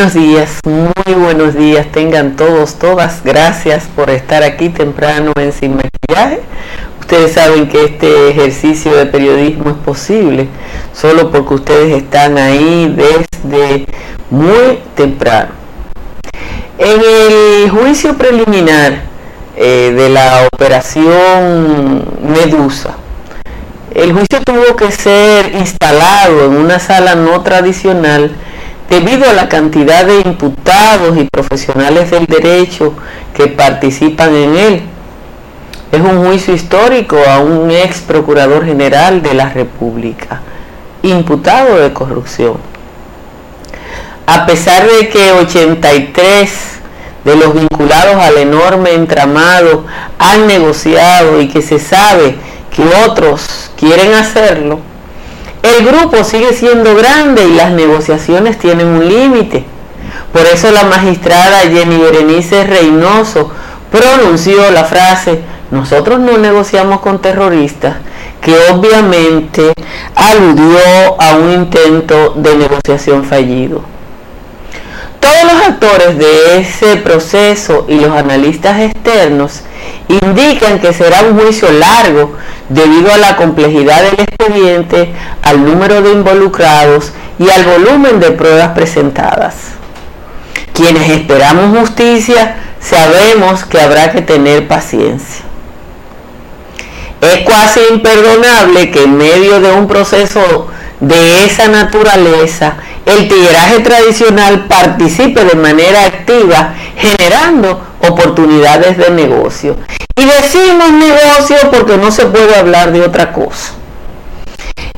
Buenos días, muy buenos días, tengan todos, todas, gracias por estar aquí temprano en Sin Maquillaje. Ustedes saben que este ejercicio de periodismo es posible solo porque ustedes están ahí desde muy temprano. En el juicio preliminar eh, de la operación Medusa, el juicio tuvo que ser instalado en una sala no tradicional debido a la cantidad de imputados y profesionales del derecho que participan en él. Es un juicio histórico a un ex procurador general de la República, imputado de corrupción. A pesar de que 83 de los vinculados al enorme entramado han negociado y que se sabe que otros quieren hacerlo, el grupo sigue siendo grande y las negociaciones tienen un límite. Por eso la magistrada Jenny Berenice Reynoso pronunció la frase, nosotros no negociamos con terroristas, que obviamente aludió a un intento de negociación fallido. Todos los actores de ese proceso y los analistas externos indican que será un juicio largo debido a la complejidad del expediente, al número de involucrados y al volumen de pruebas presentadas. Quienes esperamos justicia sabemos que habrá que tener paciencia. Es casi imperdonable que en medio de un proceso de esa naturaleza el tigueraje tradicional participe de manera activa generando oportunidades de negocio. Y decimos negocio porque no se puede hablar de otra cosa.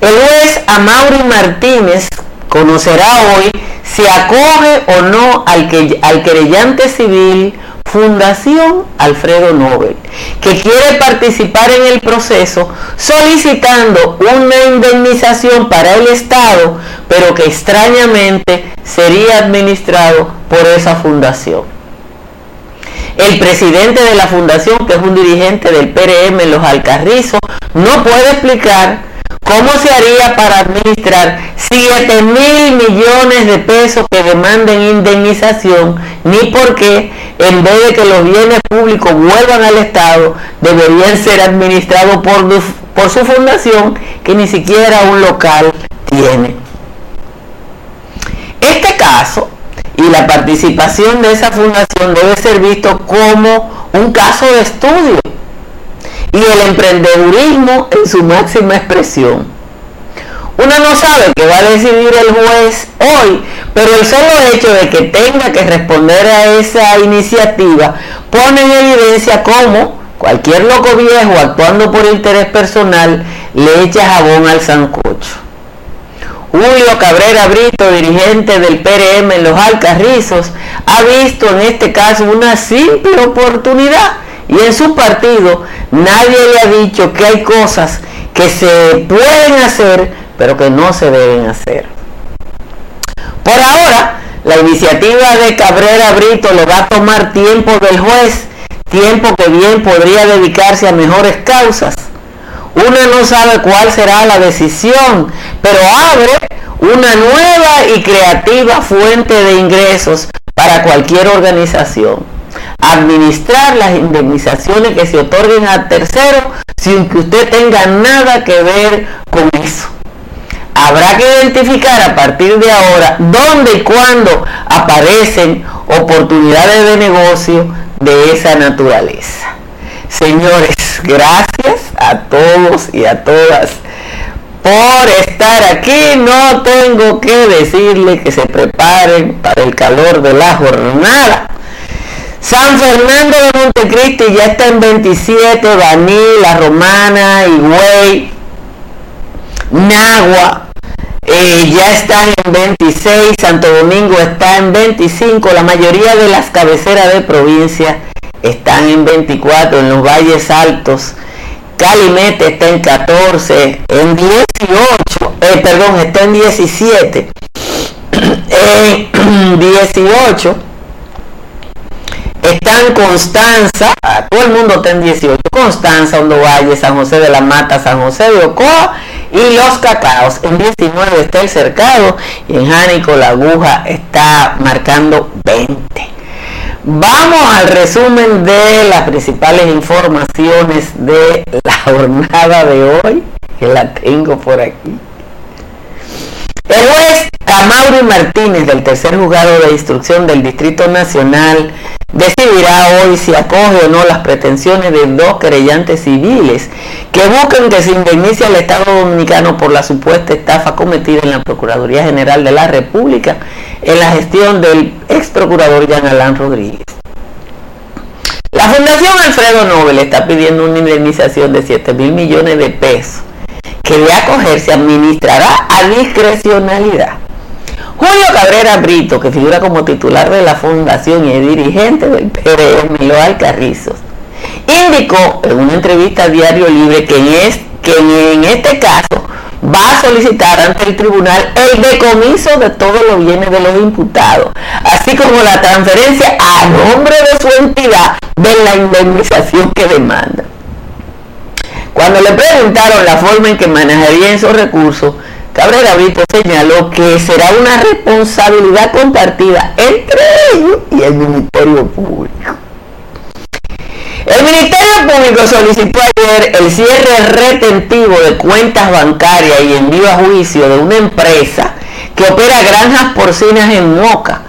El juez Amaury Martínez conocerá hoy si acoge o no al, al querellante civil Fundación Alfredo Nobel, que quiere participar en el proceso solicitando una indemnización para el Estado, pero que extrañamente sería administrado por esa fundación. El presidente de la fundación, que es un dirigente del PRM en Los Alcarrizos, no puede explicar ¿Cómo se haría para administrar 7 mil millones de pesos que demanden indemnización? Ni por qué, en vez de que los bienes públicos vuelvan al Estado, deberían ser administrados por, por su fundación, que ni siquiera un local tiene. Este caso y la participación de esa fundación debe ser visto como un caso de estudio y el emprendedurismo en su máxima expresión. Uno no sabe qué va a decidir el juez hoy, pero el solo hecho de que tenga que responder a esa iniciativa pone en evidencia cómo cualquier loco viejo actuando por interés personal le echa jabón al sancocho. Julio Cabrera Brito, dirigente del PRM en los Alcarrizos, ha visto en este caso una simple oportunidad y en su partido nadie le ha dicho que hay cosas que se pueden hacer pero que no se deben hacer. Por ahora, la iniciativa de Cabrera Brito le va a tomar tiempo del juez, tiempo que bien podría dedicarse a mejores causas. Uno no sabe cuál será la decisión, pero abre una nueva y creativa fuente de ingresos para cualquier organización administrar las indemnizaciones que se otorguen a terceros sin que usted tenga nada que ver con eso. Habrá que identificar a partir de ahora dónde y cuándo aparecen oportunidades de negocio de esa naturaleza. Señores, gracias a todos y a todas por estar aquí. No tengo que decirle que se preparen para el calor de la jornada San Fernando de Montecristi ya está en 27, Baní, La Romana, Higüey, Nagua, eh, ya están en 26, Santo Domingo está en 25, la mayoría de las cabeceras de provincia están en 24, en los valles altos. Calimete está en 14, en 18, eh, perdón, está en 17, en 18 están Constanza, todo el mundo está en 18, Constanza, Hondo Valle, San José de la Mata, San José de Ocoa y los cacaos. En 19 está el cercado y en Jánico la aguja está marcando 20. Vamos al resumen de las principales informaciones de la jornada de hoy, que la tengo por aquí. El juez Amaury Martínez del tercer juzgado de instrucción del Distrito Nacional decidirá hoy si acoge o no las pretensiones de dos querellantes civiles que buscan que se indemnice al Estado Dominicano por la supuesta estafa cometida en la Procuraduría General de la República en la gestión del ex procurador Jean Alain Rodríguez. La Fundación Alfredo Nobel está pidiendo una indemnización de 7 mil millones de pesos que de acogerse administrará a discrecionalidad. Julio Cabrera Brito, que figura como titular de la fundación y es dirigente del PRM Loal Carrizos, indicó en una entrevista a Diario Libre que, es, que en este caso va a solicitar ante el tribunal el decomiso de todos los bienes de los imputados, así como la transferencia a nombre de su entidad de la indemnización que demanda. Cuando le preguntaron la forma en que manejaría esos recursos, Cabrera Brito señaló que será una responsabilidad compartida entre ellos y el Ministerio Público. El Ministerio Público solicitó ayer el cierre retentivo de cuentas bancarias y envío a juicio de una empresa que opera granjas porcinas en Moca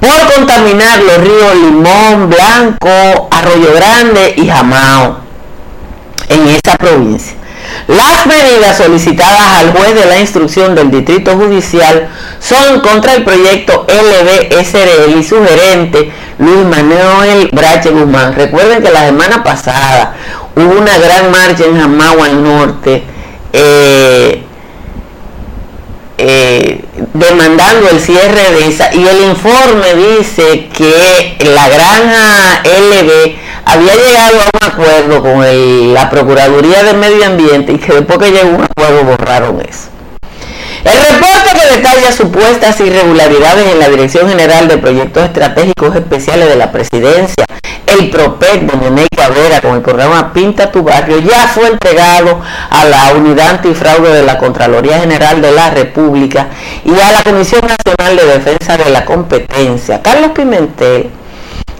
por contaminar los ríos Limón, Blanco, Arroyo Grande y Jamao en esa provincia. Las medidas solicitadas al juez de la instrucción del Distrito Judicial son contra el proyecto LBSRL y su gerente Luis Manuel Brache Guzmán. Recuerden que la semana pasada hubo una gran marcha en Jamagua al norte eh, eh, demandando el cierre de esa y el informe dice que la granja LB había llegado a un acuerdo con la Procuraduría de Medio Ambiente y que después que llegó un acuerdo borraron eso. El reporte que detalla supuestas irregularidades en la Dirección General de Proyectos Estratégicos Especiales de la Presidencia, el PROPEC de Nene Cabrera con el programa Pinta tu Barrio, ya fue entregado a la Unidad Antifraude de la Contraloría General de la República y a la Comisión Nacional de Defensa de la Competencia. Carlos Pimentel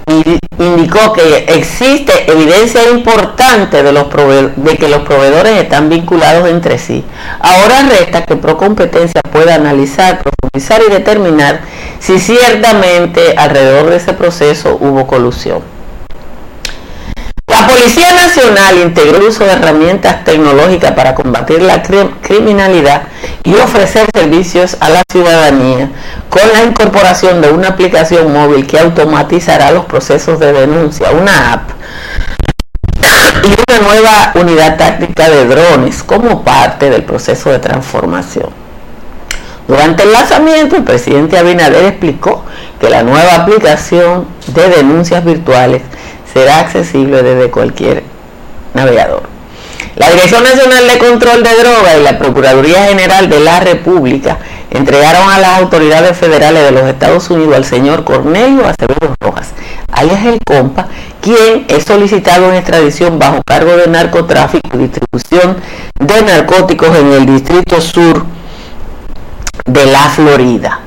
indicó que existe evidencia importante de, que los proveedores están vinculados entre sí. Ahora resta que Procompetencia pueda analizar, profundizar y determinar si ciertamente alrededor de ese proceso hubo colusión. La Policía Nacional integró el uso de herramientas tecnológicas para combatir la criminalidad y ofrecer servicios a la ciudadanía con la incorporación de una aplicación móvil que automatizará los procesos de denuncia, una app y una nueva unidad táctica de drones como parte del proceso de transformación. Durante el lanzamiento, el presidente Abinader explicó que la nueva aplicación de denuncias virtuales será accesible desde cualquier navegador. La Dirección Nacional de Control de Drogas y la Procuraduría General de la República entregaron a las autoridades federales de los Estados Unidos al señor Cornelio Acevedo Rojas, alias el Compa, quien es solicitado en extradición bajo cargo de narcotráfico y distribución de narcóticos en el Distrito Sur de la Florida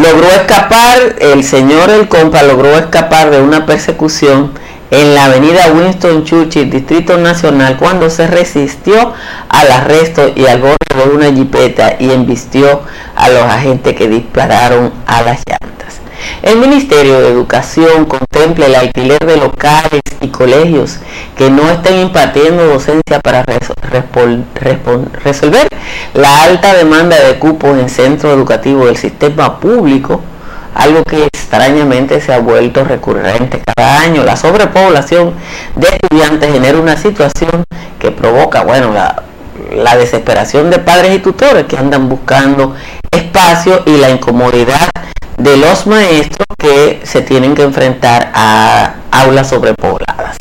logró escapar, el señor El Compa logró escapar de una persecución en la avenida Winston Churchill, Distrito Nacional, cuando se resistió al arresto y al borde de una jipeta y embistió a los agentes que dispararon a las llantas. El Ministerio de Educación contempla el alquiler de locales y colegios que no estén impartiendo docencia para resolver la alta demanda de cupos en centros educativos del sistema público, algo que extrañamente se ha vuelto recurrente cada año. La sobrepoblación de estudiantes genera una situación que provoca, bueno, la, la desesperación de padres y tutores que andan buscando espacio y la incomodidad de los maestros que se tienen que enfrentar a aulas sobrepobladas.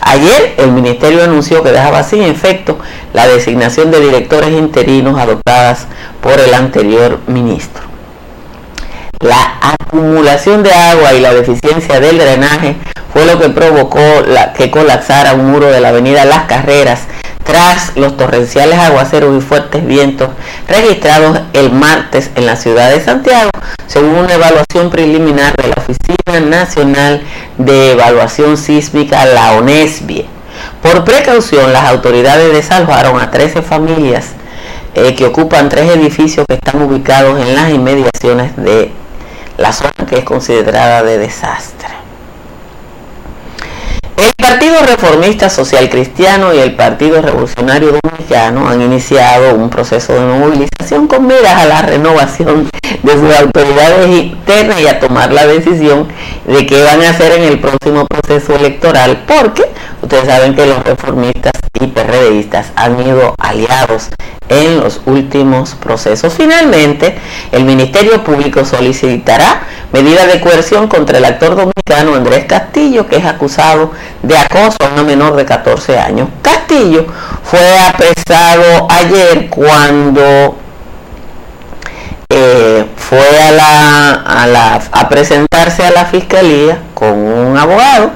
Ayer el ministerio anunció que dejaba sin efecto la designación de directores interinos adoptadas por el anterior ministro. La acumulación de agua y la deficiencia del drenaje fue lo que provocó la, que colapsara un muro de la avenida Las Carreras tras los torrenciales aguaceros y fuertes vientos registrados el martes en la ciudad de Santiago, según una evaluación preliminar de la Oficina Nacional de Evaluación Sísmica, la ONESBIE. Por precaución, las autoridades desalojaron a 13 familias eh, que ocupan tres edificios que están ubicados en las inmediaciones de la zona que es considerada de desastre. El Partido Reformista Social Cristiano y el Partido Revolucionario Dominicano han iniciado un proceso de movilización con miras a la renovación de sus autoridades internas y a tomar la decisión de qué van a hacer en el próximo proceso electoral, porque ustedes saben que los reformistas y PRDistas han ido aliados en los últimos procesos. Finalmente, el Ministerio Público solicitará medida de coerción contra el actor dominicano Andrés Castillo, que es acusado de acoso a una menor de 14 años. Castillo fue apresado ayer cuando eh, fue a, presentarse a la fiscalía con un abogado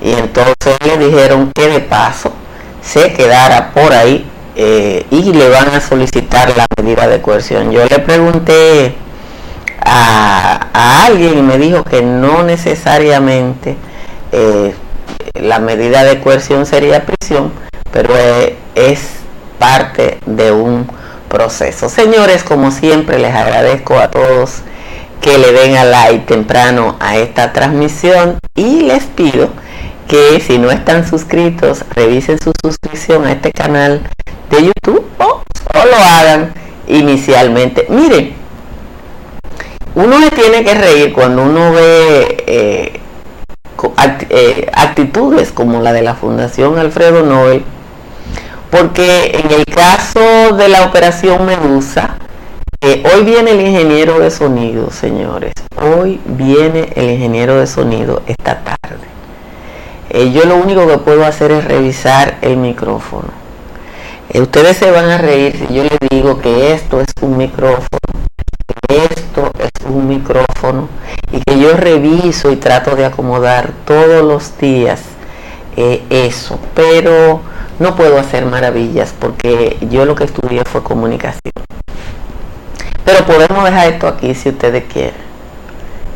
y entonces le dijeron que de paso se quedara por ahí eh, y le van a solicitar la medida de coerción. Yo le pregunté a, alguien y me dijo que no necesariamente eh, la medida de coerción sería prisión, pero es parte de un proceso. Señores, como siempre, les agradezco a todos que le den a like temprano a esta transmisión y les pido que si no están suscritos, revisen su suscripción a este canal de YouTube o, lo hagan inicialmente. Miren, uno se tiene que reír cuando uno ve eh, eh, actitudes como la de la Fundación Alfredo Nobel porque en el caso de la operación Medusa, eh, hoy viene el ingeniero de sonido, señores. Hoy viene el ingeniero de sonido esta tarde. Yo lo único que puedo hacer es revisar el micrófono. Ustedes se van a reír si yo les digo que esto es un micrófono, es un micrófono y que yo reviso y trato de acomodar todos los días eso. Pero no puedo hacer maravillas porque yo lo que estudié fue comunicación. Pero podemos dejar esto aquí si ustedes quieren.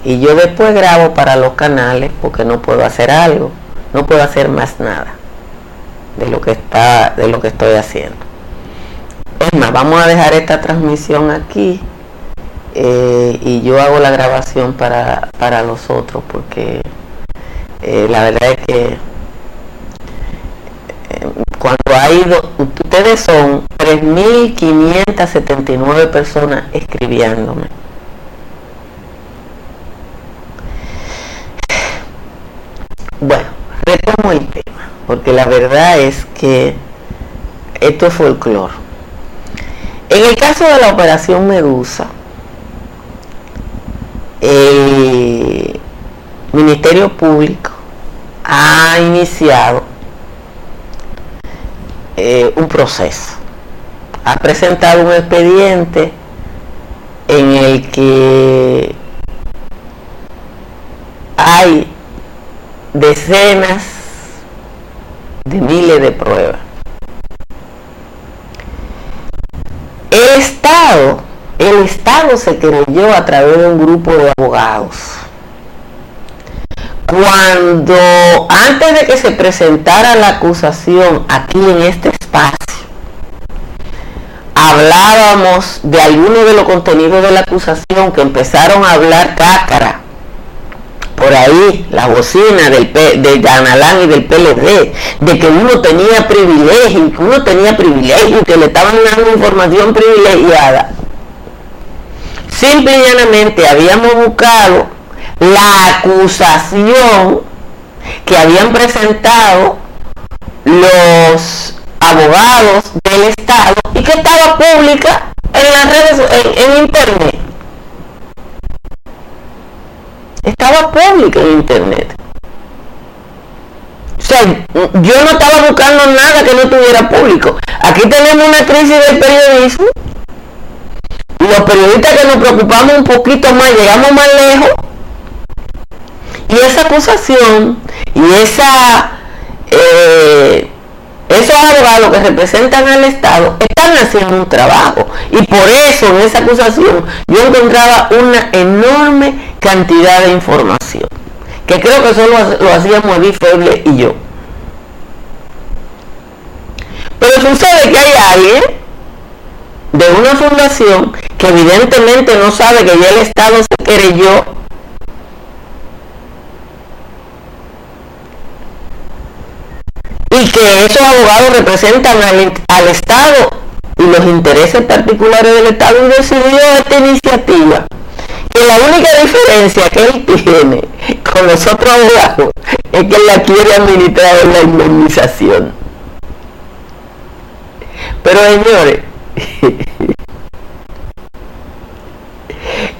Y yo después grabo para los canales porque no puedo hacer algo, no puedo hacer más nada de lo que está, de lo que estoy haciendo. Es más, vamos a dejar esta transmisión aquí eh, y yo hago la grabación para, los otros porque eh, la verdad es que cuando ha ido, ustedes son 3.579 personas escribiéndome. Bueno, retomo el tema, porque la verdad es que esto es folclore. En el caso de la operación Medusa, el Ministerio Público ha iniciado eh, un proceso. Ha presentado un expediente en el que hay decenas de miles de pruebas. El Estado, el Estado se creyó a través de un grupo de abogados cuando antes de que se presentara la acusación aquí en este espacio, hablábamos de algunos de los contenidos de la acusación que empezaron a hablar cácara. Por ahí, la bocina del, del Ganalán y del PLD, de que uno tenía privilegio, que uno tenía privilegio, que le estaban dando información privilegiada. Simple y llanamente habíamos buscado la acusación que habían presentado los abogados del Estado y que estaba pública en las redes, en, internet. Estaba pública en internet. O sea, yo no estaba buscando nada que no estuviera público. Aquí tenemos una crisis del periodismo. Los periodistas que nos preocupamos un poquito más, llegamos más lejos y esa acusación y esa, eh, esos abogados que representan al Estado están haciendo un trabajo. Y por eso en esa acusación yo encontraba una enorme cantidad de información, que creo que solo lo hacíamos Edith Feble y yo. Pero sucede que hay alguien de una fundación que evidentemente no sabe que ya el Estado se creyó y que esos abogados representan al, Estado y los intereses particulares del Estado y decidió esta iniciativa que la única diferencia que él tiene con los otros abogados es que él la quiere administrar en la indemnización. Pero señores,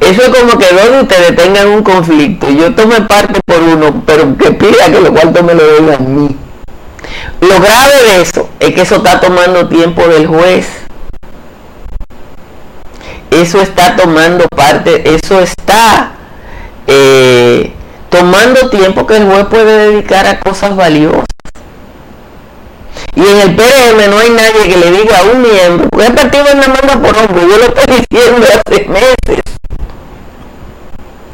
eso es como que dos de ustedes tengan un conflicto yo tome parte por uno, pero que pida que lo cuartos me lo den a mí. Lo grave de eso es que eso está tomando tiempo del juez. Eso está tomando parte, eso está eh, tomando tiempo que el juez puede dedicar a cosas valiosas. Y en el PRM no hay nadie que le diga a un miembro, porque el partido es una manda por hombre, yo lo estoy diciendo hace meses,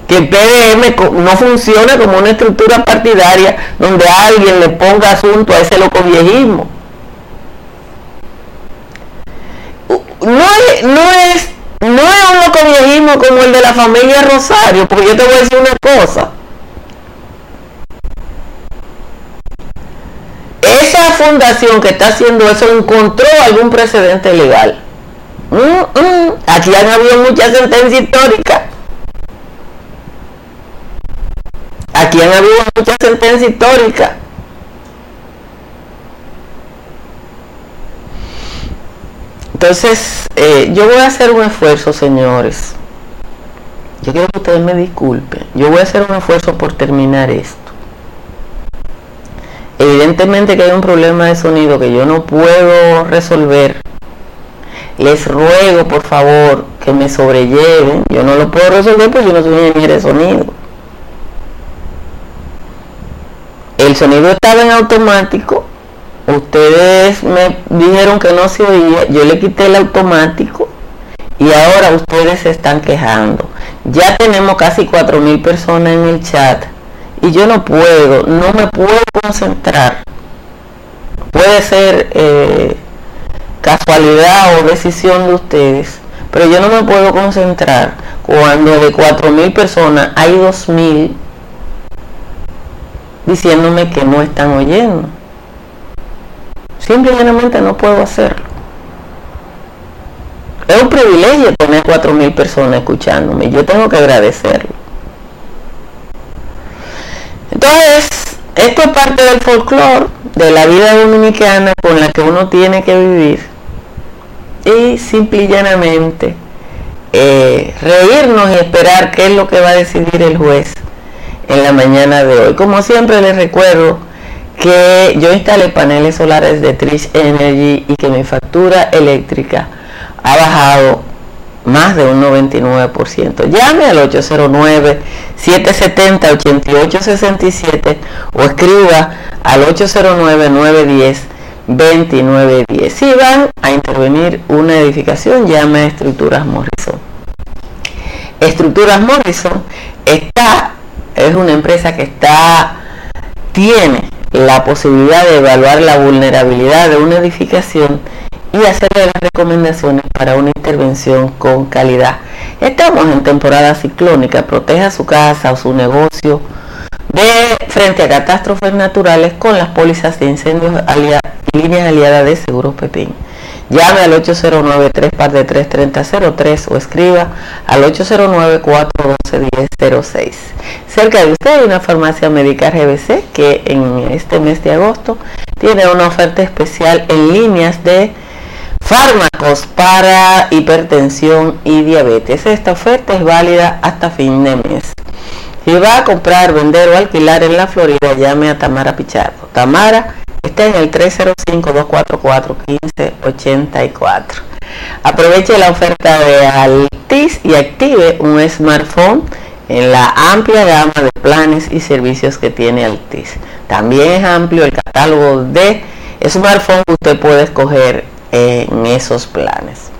que el PRM no funciona como una estructura partidaria donde alguien le ponga asunto a ese loco viejismo. No es, no es, no es un loco viejismo como el de la familia Rosario, porque yo te voy a decir una cosa. esa fundación que está haciendo eso encontró algún precedente legal. Mm, mm. Aquí han habido muchas sentencias históricas. Aquí han habido muchas sentencias históricas. Entonces, eh, yo voy a hacer un esfuerzo, señores. Yo quiero que ustedes me disculpen. Yo voy a hacer un esfuerzo por terminar esto. Evidentemente que hay un problema de sonido que yo no puedo resolver. Les ruego por favor que me sobrelleven. Yo no lo puedo resolver porque yo no soy ingeniero de sonido. El sonido estaba en automático. Ustedes me dijeron que no se oía. Yo le quité el automático. Y ahora ustedes se están quejando. Ya tenemos casi 4.000 personas en el chat y yo no puedo, no me puedo concentrar. Puede ser eh, casualidad o decisión de ustedes, pero yo no me puedo concentrar cuando de 4.000 personas hay 2.000 diciéndome que no están oyendo. Simplemente no puedo hacerlo. Es un privilegio tener 4.000 personas escuchándome. Yo tengo que agradecerlo. Entonces, esto es parte del folclore, de la vida dominicana con la que uno tiene que vivir. Y simple y llanamente eh, reírnos y esperar qué es lo que va a decidir el juez en la mañana de hoy. Como siempre les recuerdo que yo instalé paneles solares de Trish Energy y que mi factura eléctrica ha bajado más de un 99%. Llame al 809-770-8867 o escriba al 809-910-2910. Si van a intervenir una edificación, llame a Estructuras Morrison. Estructuras Morrison está, es una empresa que está, tiene la posibilidad de evaluar la vulnerabilidad de una edificación y hacerle las recomendaciones para una intervención con calidad. Estamos en temporada ciclónica, proteja su casa o su negocio de frente a catástrofes naturales con las pólizas de incendios y líneas aliadas de Seguros Pepín. Llame al 809 3 3003 o escriba al 809 412 1006. Cerca de usted hay una farmacia médica GBC que en este mes de agosto tiene una oferta especial en líneas de Fármacos para hipertensión y diabetes. Esta oferta es válida hasta fin de mes. Si va a comprar, vender o alquilar en la Florida, llame a Tamara Pichardo. Tamara está en el 305-244-1584. Aproveche la oferta de Altis y active un smartphone en la amplia gama de planes y servicios que tiene Altis. También es amplio el catálogo de smartphone usted puede escoger en esos planes.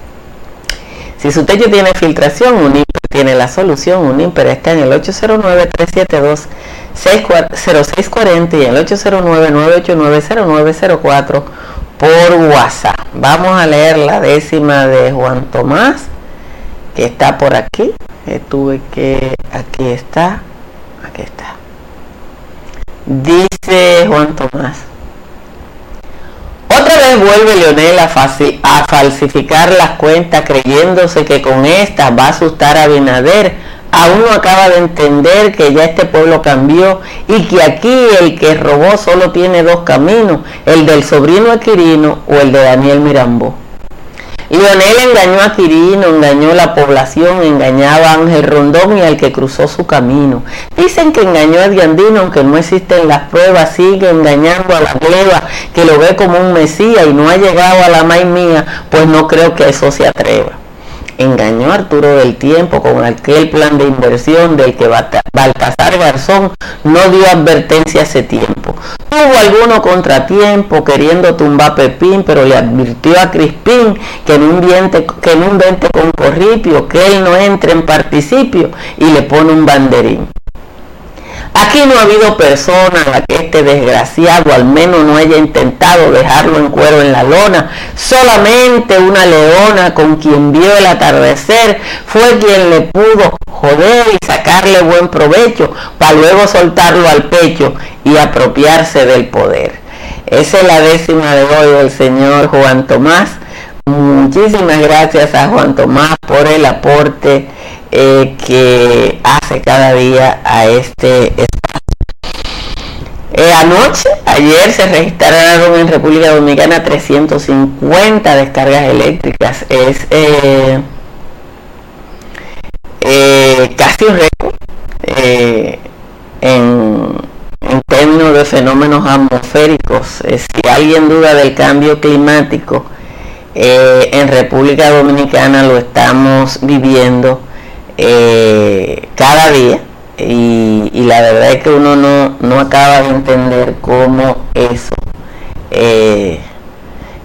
Si su techo tiene filtración, Unimper tiene la solución. Unimper está en el 809-372-0640 y el 809-989-0904 por WhatsApp. Vamos a leer la décima de Juan Tomás, que está por aquí. tuve que, aquí está, aquí está. Dice Juan Tomás. Otra vez vuelve Leonel a, a falsificar las cuentas creyéndose que con esta va a asustar a Binader aún no acaba de entender que ya este pueblo cambió y que aquí el que robó solo tiene dos caminos, el del sobrino Aquirino o el de Daniel Mirambó. Lionel engañó a Quirino, engañó a la población, engañaba a Ángel Rondón y al que cruzó su camino. Dicen que engañó a Diandino, aunque no existen las pruebas, sigue engañando a la gleba que lo ve como un mesía y no ha llegado a la maíz mía, pues no creo que eso se atreva engañó a Arturo del Tiempo con aquel plan de inversión del que Baltasar Garzón no dio advertencia hace tiempo. Tuvo alguno contratiempo queriendo tumbar Pepín, pero le advirtió a Crispín que en un, diente, que con corripio, que él no entre en participio y le pone un banderín. Aquí no ha habido persona a la que este desgraciado al menos no haya intentado dejarlo en cuero en la lona. Solamente una leona con quien vio el atardecer fue quien le pudo joder y sacarle buen provecho para luego soltarlo al pecho y apropiarse del poder. Esa es la décima de hoy del señor Juan Tomás. Muchísimas gracias a Juan Tomás por el aporte eh, que hace cada día a este espacio. Eh, anoche, ayer se registraron en República Dominicana 350 descargas eléctricas. Es eh, casi un récord en, en, términos de fenómenos atmosféricos. si alguien duda del cambio climático, en República Dominicana lo estamos viviendo eh, cada día y, la verdad es que uno no, acaba de entender cómo eso, eh,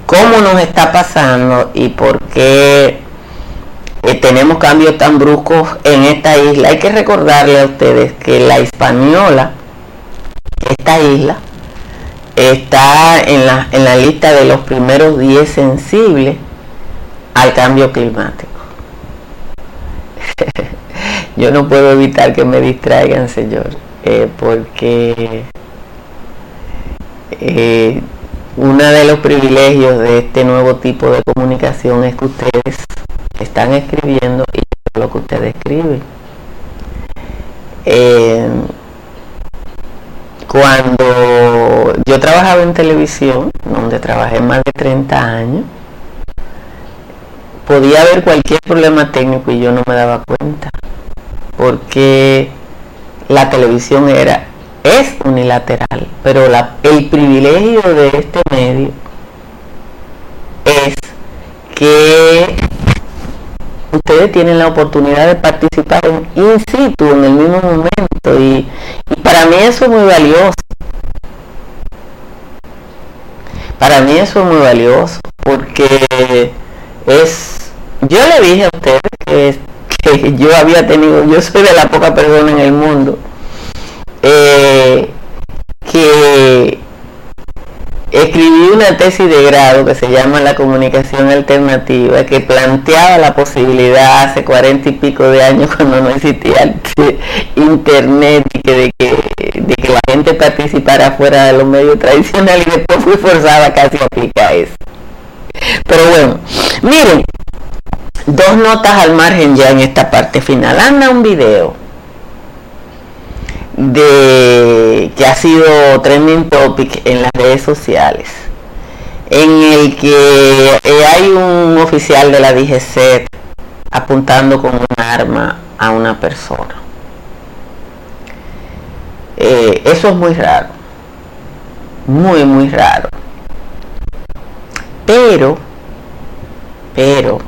cómo nos está pasando y por qué eh, tenemos cambios tan bruscos en esta isla. Hay que recordarle a ustedes que la española, esta isla, está en la, en la lista de los primeros 10 sensibles al cambio climático. yo no puedo evitar que me distraigan, Señor, eh, porque eh, uno de los privilegios de este nuevo tipo de comunicación es que ustedes están escribiendo y lo que ustedes escriben. Eh, cuando yo trabajaba en televisión, donde trabajé más de 30 años, podía haber cualquier problema técnico y yo no me daba cuenta porque la televisión era es unilateral pero el privilegio de este medio es que ustedes tienen la oportunidad de participar en in situ en el mismo momento y, y para mí eso es muy valioso. Para mí eso es muy valioso porque es, yo le dije a ustedes que, que yo había tenido, yo soy de la poca persona en el mundo, eh, que escribí una tesis de grado que se llama La comunicación alternativa, que planteaba la posibilidad hace cuarenta y pico de años cuando no existía internet y que de, que de que la gente participara fuera de los medios tradicionales y después fui forzada casi a aplicar eso. Pero bueno, miren, dos notas al margen ya en esta parte final. Anda un video de que ha sido trending topic en las redes sociales en el que eh, hay un oficial de la DGC apuntando con un arma a una persona. Eh, eso es muy raro, muy, muy raro. Pero, pero,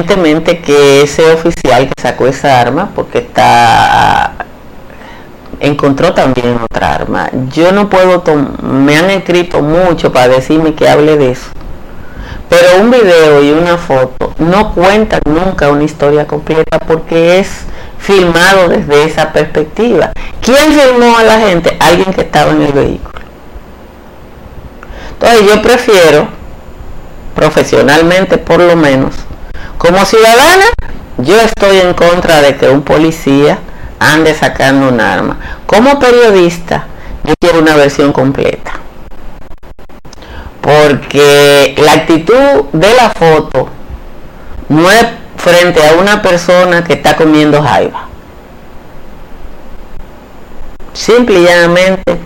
evidentemente que ese oficial que sacó esa arma, porque está encontró también otra arma. Yo no puedo, me han escrito mucho para decirme que hable de eso. Pero un video y una foto no cuentan nunca una historia completa porque es filmado desde esa perspectiva. ¿Quién filmó a la gente? Alguien que estaba en el vehículo. Entonces yo prefiero, profesionalmente por lo menos, como ciudadana, yo estoy en contra de que un policía ande sacando un arma. Como periodista, yo quiero una versión completa porque la actitud de la foto no es frente a una persona que está comiendo jaiba. Simple y llanamente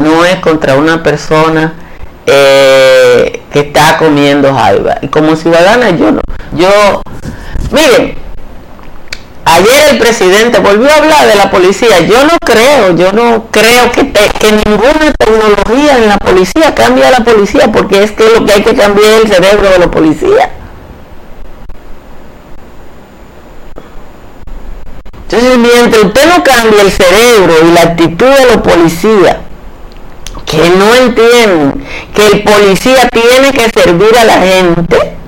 no es contra una persona eh, que está comiendo jaiba. Y como ciudadana yo no. Yo, miren, Ayer el presidente volvió a hablar de la policía. Yo no creo, yo no creo que, que ninguna tecnología en la policía cambie a la policía, porque es que lo que hay que cambiar es el cerebro de la policía. Entonces, mientras usted no cambie el cerebro y la actitud de los policías, que no entienden que el policía tiene que servir a la gente,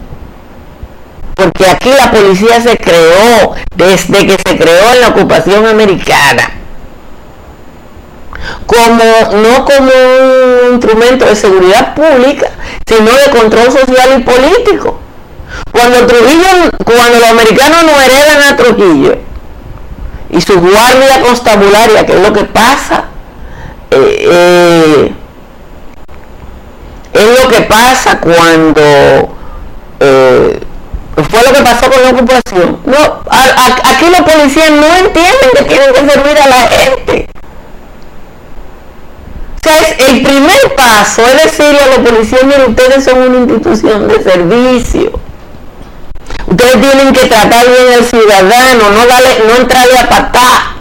porque aquí la policía se creó desde que se creó en la ocupación americana como no como un instrumento de seguridad pública, sino de control social y político. Cuando Trujillo, cuando los americanos no heredan a Trujillo y su guardia constabularia, que es lo que pasa, eh, eh, es lo que pasa cuando eh, fue lo que pasó con la ocupación. No, aquí los policías no entienden que tienen que servir a la gente. O sea, es el primer paso es decirle a los policías, miren, ustedes son una institución de servicio. Ustedes tienen que tratar bien al ciudadano, no darle, no entrarle a patá.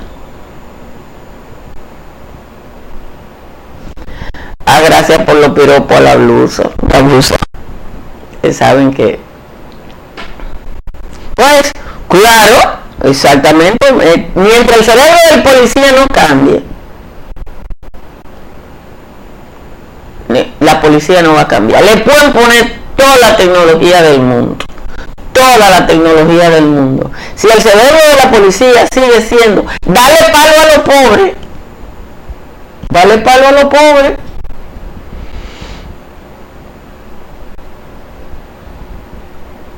Ah, gracias por los piropos a la blusa. La saben que pues, claro, exactamente, eh, mientras el cerebro del policía no cambie, la policía no va a cambiar. Le pueden poner toda la tecnología del mundo, toda la tecnología del mundo. Si el cerebro de la policía sigue siendo, dale palo a los pobres, dale palo a los pobres,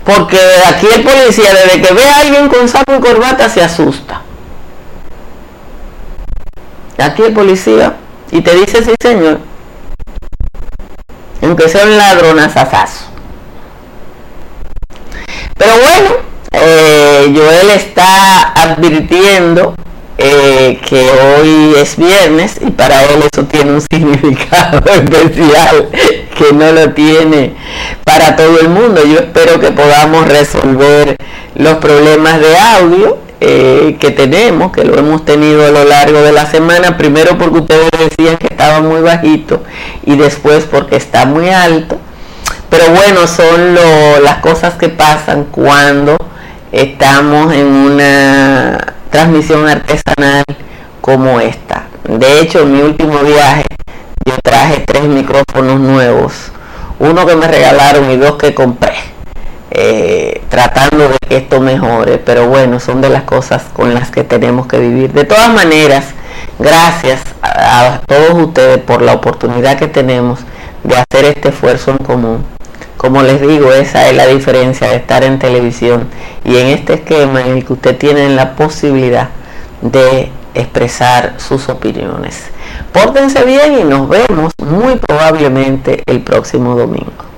Porque aquí el policía, desde que ve a alguien con saco y corbata, se asusta. Aquí el policía, y te dice, sí señor, aunque sea un ladrón asazazo. Pero bueno, eh, Joel está advirtiendo eh, que hoy es viernes y para él eso tiene un significado especial que no lo tiene para todo el mundo. Yo espero que podamos resolver los problemas de audio eh, que tenemos, que lo hemos tenido a lo largo de la semana, primero porque ustedes decían que estaba muy bajito y después porque está muy alto. Pero bueno, son las cosas que pasan cuando estamos en una transmisión artesanal como esta. De hecho, en mi último viaje yo traje tres micrófonos nuevos, uno que me regalaron y dos que compré, eh, tratando de que esto mejore. Pero bueno, son de las cosas con las que tenemos que vivir. De todas maneras, gracias a todos ustedes por la oportunidad que tenemos de hacer este esfuerzo en común como les digo, esa es la diferencia de estar en televisión y en este esquema en el que usted tiene la posibilidad de expresar sus opiniones. Pórtense bien y nos vemos muy probablemente el próximo domingo.